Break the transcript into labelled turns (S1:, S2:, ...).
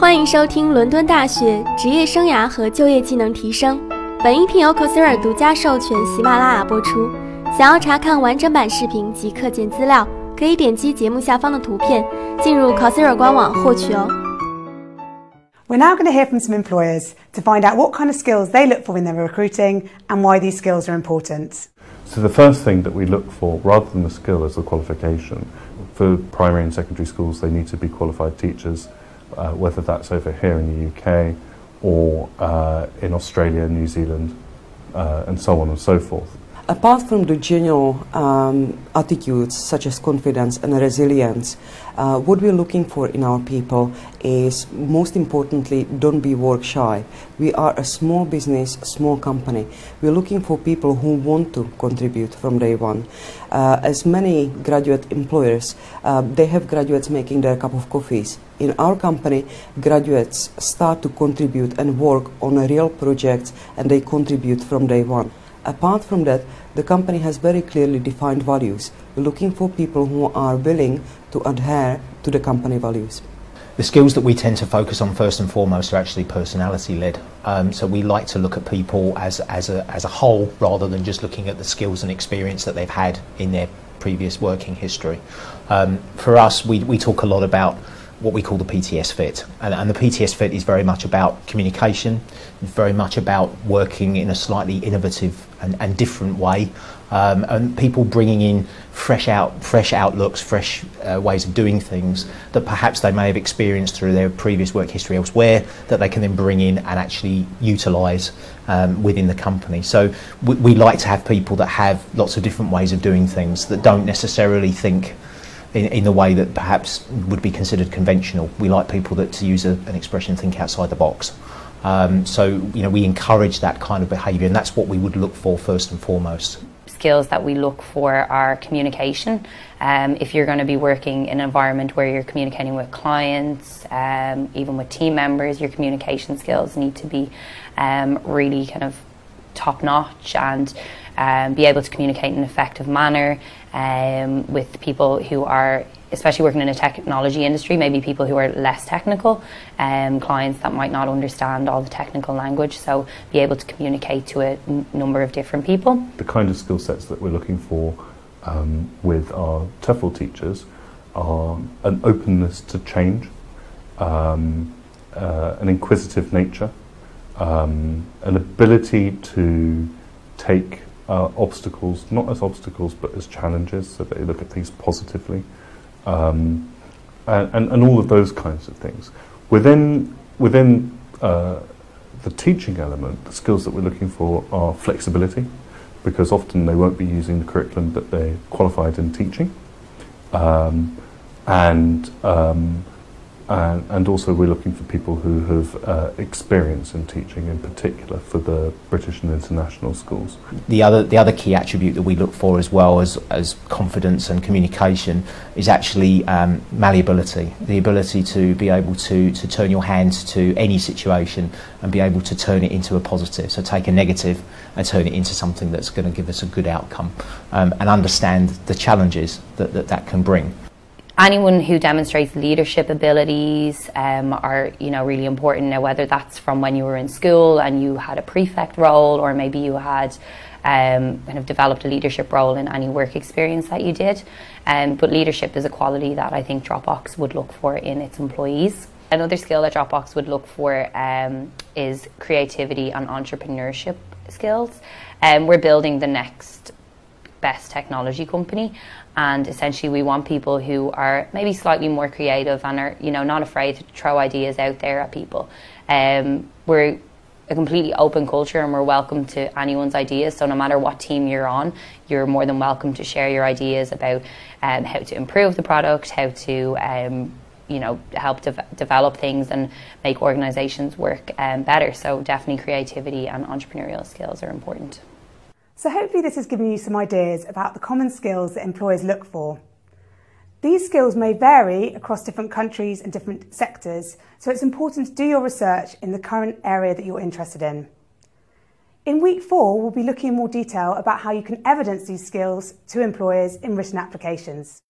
S1: 欢迎收听伦敦大学职业生涯和就业技能提升。本音频由 Coursera 独家授权喜马拉雅播出。想要查看完整版视频及课件资料，可以点击节目下方的图片，进入 Coursera 官网获取哦。
S2: We're now going to hear from some employers to find out what kind of skills they look for when they're recruiting and why these skills are important.
S3: So, the first thing that we look for, rather than the skill, is the qualification. For primary and secondary schools, they need to be qualified teachers uh, whether that's over here in the UK or uh, in Australia, New Zealand, uh, and so on and so forth.
S4: Apart from the general um, attitudes such as confidence and resilience, uh, what we're looking for in our people is most importantly, don't be work shy. We are a small business, small company. We're looking for people who want to contribute from day one. Uh, as many graduate employers, uh, they have graduates making their cup of coffees. In our company, graduates start to contribute and work on a real project and they contribute from day one. Apart from that, the company has very clearly defined values. Looking for people who are willing to adhere to the company values.
S5: The skills that we tend to focus on first and foremost are actually personality led. Um, so we like to look at people as, as, a, as a whole rather than just looking at the skills and experience that they've had in their previous working history. Um, for us, we, we talk a lot about what we call the PTS fit. And, and, the PTS fit is very much about communication, very much about working in a slightly innovative and, and different way, um, and people bringing in fresh out, fresh outlooks, fresh uh, ways of doing things that perhaps they may have experienced through their previous work history elsewhere that they can then bring in and actually utilise um, within the company. So we, we like to have people that have lots of different ways of doing things that don't necessarily think in, in the way that perhaps would be considered conventional. We like people that, to use a, an expression, think outside the box. Um, so, you know, we encourage that kind of behaviour, and that's what we would look for first and foremost.
S6: Skills that we look for are communication. Um, if you're going to be working in an environment where you're communicating with clients, um, even with team members, your communication skills need to be um, really kind of top notch and um, be able to communicate in an effective manner um, with people who are especially working in a technology industry, maybe people who are less technical, um, clients that might not understand all the technical language. So be able to communicate to a n- number of different people.
S3: The kind of skill sets that we're looking for um, with our TEFL teachers are an openness to change, um, uh, an inquisitive nature, um, an ability to take uh, obstacles, not as obstacles but as challenges, so they look at things positively, um, and, and, all of those kinds of things. Within, within uh, the teaching element, the skills that we're looking for are flexibility, because often they won't be using the curriculum that they're qualified in teaching, um, and um, and, and, also we're looking for people who have uh, experience in teaching, in particular for the British and international schools.
S5: The other, the other key attribute that we look for as well as, as confidence and communication is actually um, malleability, the ability to be able to, to turn your hands to any situation and be able to turn it into a positive. So take a negative and turn it into something that's going to give us a good outcome um, and understand the challenges that that, that can bring
S6: anyone who demonstrates leadership abilities um, are you know really important. Now whether that's from when you were in school and you had a prefect role or maybe you had um, kind of developed a leadership role in any work experience that you did. Um, but leadership is a quality that I think Dropbox would look for in its employees. Another skill that Dropbox would look for um, is creativity and entrepreneurship skills. Um, we're building the next best technology company. And essentially we want people who are maybe slightly more creative and are you know not afraid to throw ideas out there at people. Um, we're a completely open culture and we're welcome to anyone's ideas. So no matter what team you're on you're more than welcome to share your ideas about um, how to improve the product how to um, you know help de- develop things and make organizations work um, better. So definitely creativity and entrepreneurial skills are important
S2: so hopefully this has given you some ideas about the common skills that employers look for. These skills may vary across different countries and different sectors, so it's important to do your research in the current area that you're interested in. In week four, we'll be looking in more detail about how you can evidence these skills to employers in written applications.